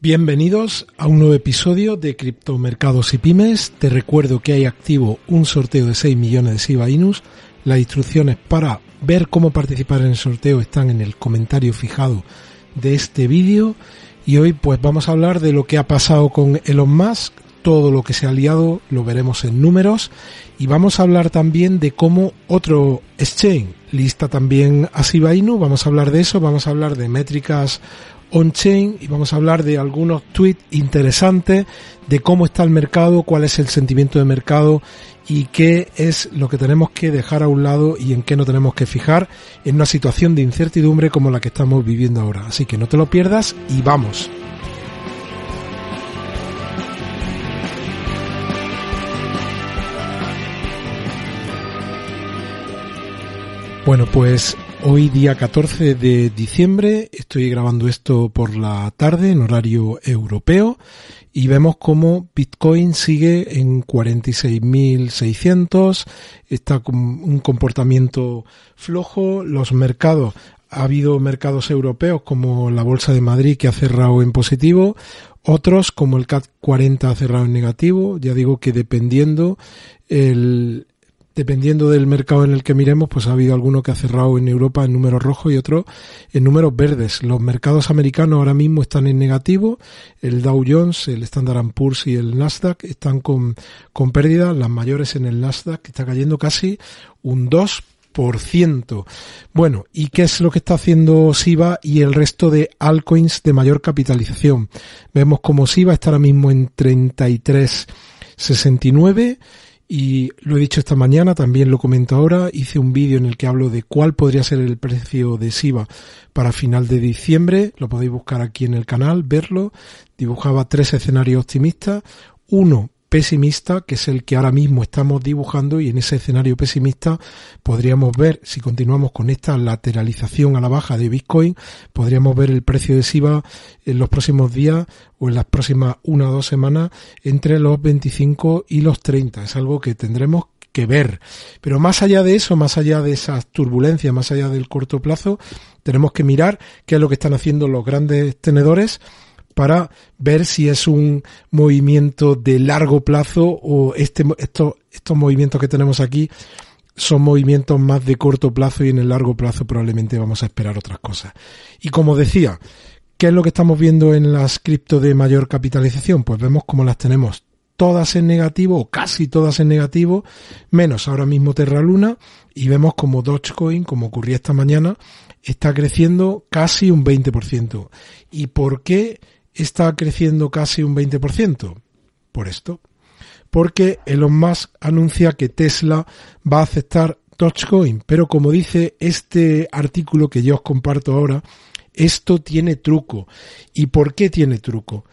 Bienvenidos a un nuevo episodio de Criptomercados y Pymes. Te recuerdo que hay activo un sorteo de 6 millones de Shiba Inus. Las instrucciones para ver cómo participar en el sorteo están en el comentario fijado de este vídeo. Y hoy pues vamos a hablar de lo que ha pasado con Elon Musk, todo lo que se ha liado, lo veremos en números. Y vamos a hablar también de cómo otro exchange lista también a Shiba Inu. Vamos a hablar de eso, vamos a hablar de métricas on-chain y vamos a hablar de algunos tweets interesantes de cómo está el mercado, cuál es el sentimiento de mercado y qué es lo que tenemos que dejar a un lado y en qué no tenemos que fijar en una situación de incertidumbre como la que estamos viviendo ahora. Así que no te lo pierdas y vamos. Bueno, pues Hoy día 14 de diciembre estoy grabando esto por la tarde en horario europeo y vemos como Bitcoin sigue en 46.600, está con un comportamiento flojo, los mercados ha habido mercados europeos como la Bolsa de Madrid que ha cerrado en positivo, otros como el CAT 40 ha cerrado en negativo, ya digo que dependiendo el, dependiendo del mercado en el que miremos, pues ha habido alguno que ha cerrado en Europa en números rojos y otro en números verdes. Los mercados americanos ahora mismo están en negativo. El Dow Jones, el Standard Poor's y el Nasdaq están con, con pérdidas, las mayores en el Nasdaq, que está cayendo casi un 2%. Bueno, ¿y qué es lo que está haciendo SIBA y el resto de altcoins de mayor capitalización? Vemos como SIBA está ahora mismo en 33.69 y lo he dicho esta mañana, también lo comento ahora, hice un vídeo en el que hablo de cuál podría ser el precio de SIVA para final de diciembre, lo podéis buscar aquí en el canal, verlo, dibujaba tres escenarios optimistas, uno pesimista, que es el que ahora mismo estamos dibujando y en ese escenario pesimista podríamos ver, si continuamos con esta lateralización a la baja de Bitcoin, podríamos ver el precio de SIVA en los próximos días o en las próximas una o dos semanas entre los 25 y los 30. Es algo que tendremos que ver. Pero más allá de eso, más allá de esas turbulencias, más allá del corto plazo, tenemos que mirar qué es lo que están haciendo los grandes tenedores para ver si es un movimiento de largo plazo o este, estos, estos movimientos que tenemos aquí son movimientos más de corto plazo y en el largo plazo probablemente vamos a esperar otras cosas. Y como decía, ¿qué es lo que estamos viendo en las cripto de mayor capitalización? Pues vemos como las tenemos todas en negativo o casi todas en negativo, menos ahora mismo Terra Luna y vemos como Dogecoin, como ocurría esta mañana, está creciendo casi un 20%. ¿Y por qué está creciendo casi un 20%? Por esto. Porque Elon Musk anuncia que Tesla va a aceptar Dogecoin. Pero como dice este artículo que yo os comparto ahora, esto tiene truco. ¿Y por qué tiene truco?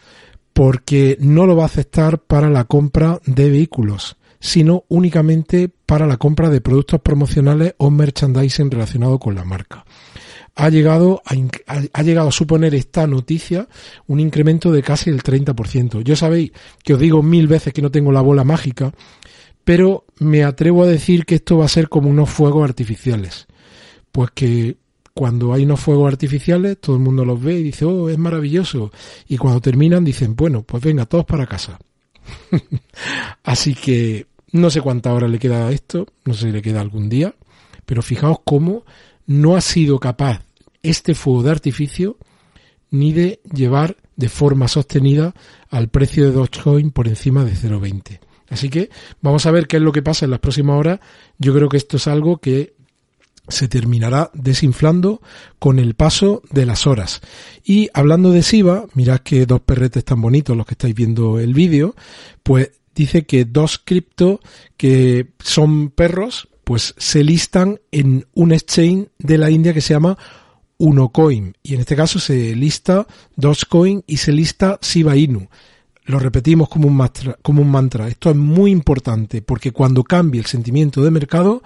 Porque no lo va a aceptar para la compra de vehículos, sino únicamente para la compra de productos promocionales o merchandising relacionado con la marca ha llegado a, ha llegado a suponer esta noticia un incremento de casi el 30%. Yo sabéis que os digo mil veces que no tengo la bola mágica, pero me atrevo a decir que esto va a ser como unos fuegos artificiales. Pues que cuando hay unos fuegos artificiales, todo el mundo los ve y dice, oh, es maravilloso. Y cuando terminan, dicen, bueno, pues venga, todos para casa. Así que no sé cuánta hora le queda a esto, no sé si le queda algún día, pero fijaos cómo no ha sido capaz este fuego de artificio ni de llevar de forma sostenida al precio de Dogecoin por encima de 0,20. Así que vamos a ver qué es lo que pasa en las próximas horas. Yo creo que esto es algo que se terminará desinflando con el paso de las horas. Y hablando de SIVA, mirad que dos perretes tan bonitos los que estáis viendo el vídeo, pues dice que dos cripto que son perros, pues se listan en un exchange de la India que se llama Unocoin y en este caso se lista Dogecoin y se lista Shiba Inu. Lo repetimos como un, mantra, como un mantra. Esto es muy importante porque cuando cambie el sentimiento de mercado,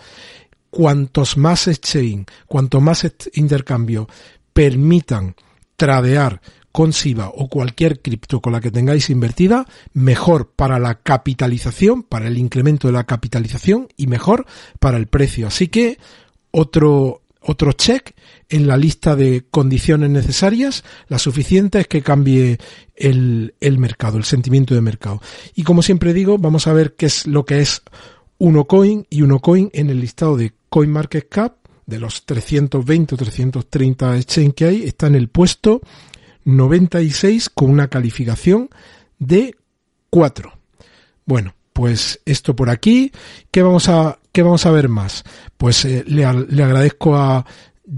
cuantos más exchange, cuanto más intercambio permitan tradear con SIBA o cualquier cripto con la que tengáis invertida, mejor para la capitalización, para el incremento de la capitalización y mejor para el precio. Así que otro otro check en la lista de condiciones necesarias, la suficiente es que cambie el, el mercado, el sentimiento de mercado. Y como siempre digo, vamos a ver qué es lo que es Unocoin y Unocoin en el listado de CoinMarketCap de los 320 o 330 exchange que hay, está en el puesto 96 con una calificación de 4. Bueno, pues esto por aquí. ¿Qué vamos a, qué vamos a ver más? Pues eh, le, le agradezco a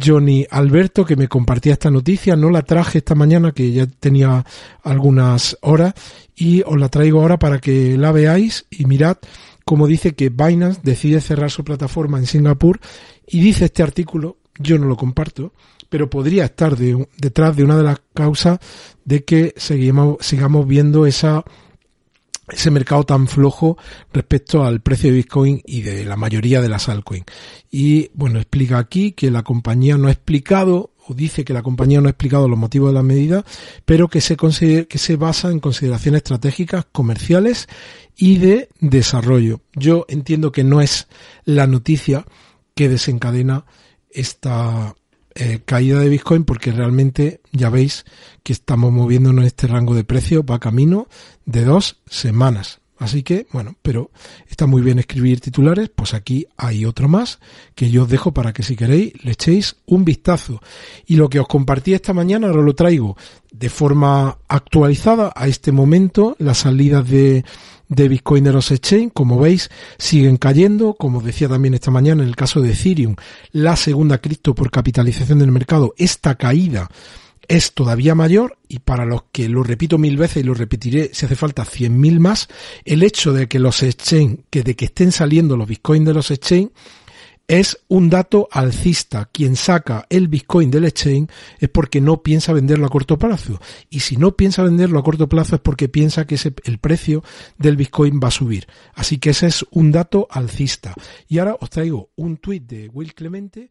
Johnny Alberto que me compartía esta noticia. No la traje esta mañana que ya tenía algunas horas y os la traigo ahora para que la veáis y mirad cómo dice que Binance decide cerrar su plataforma en Singapur y dice este artículo, yo no lo comparto, pero podría estar detrás de una de las causas de que seguimos, sigamos viendo esa ese mercado tan flojo respecto al precio de Bitcoin y de la mayoría de las altcoins. Y bueno, explica aquí que la compañía no ha explicado o dice que la compañía no ha explicado los motivos de la medida, pero que se que se basa en consideraciones estratégicas, comerciales y de desarrollo. Yo entiendo que no es la noticia que desencadena esta eh, caída de Bitcoin porque realmente ya veis que estamos moviéndonos en este rango de precio, va camino de dos semanas. Así que, bueno, pero está muy bien escribir titulares, pues aquí hay otro más que yo os dejo para que si queréis le echéis un vistazo. Y lo que os compartí esta mañana ahora lo traigo de forma actualizada a este momento, las salidas de, de Bitcoin de los exchange, como veis, siguen cayendo, como decía también esta mañana en el caso de Ethereum, la segunda cripto por capitalización del mercado, esta caída es todavía mayor y para los que lo repito mil veces y lo repetiré si hace falta cien mil más, el hecho de que los exchange, que de que estén saliendo los bitcoins de los exchange, es un dato alcista. Quien saca el Bitcoin del exchange es porque no piensa venderlo a corto plazo. Y si no piensa venderlo a corto plazo es porque piensa que ese, el precio del Bitcoin va a subir. Así que ese es un dato alcista. Y ahora os traigo un tuit de Will Clemente.